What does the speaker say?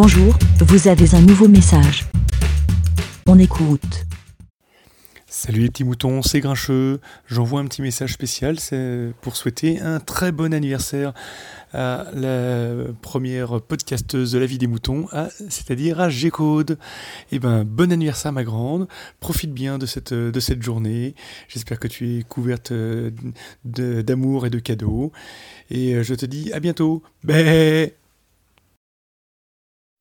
Bonjour, vous avez un nouveau message. On écoute. Salut les petits moutons, c'est Grincheux. J'envoie un petit message spécial, pour souhaiter un très bon anniversaire à la première podcasteuse de la vie des moutons, c'est-à-dire à G-Code. Eh ben, bon anniversaire ma grande, profite bien de cette, de cette journée. J'espère que tu es couverte d'amour et de cadeaux. Et je te dis à bientôt. Bé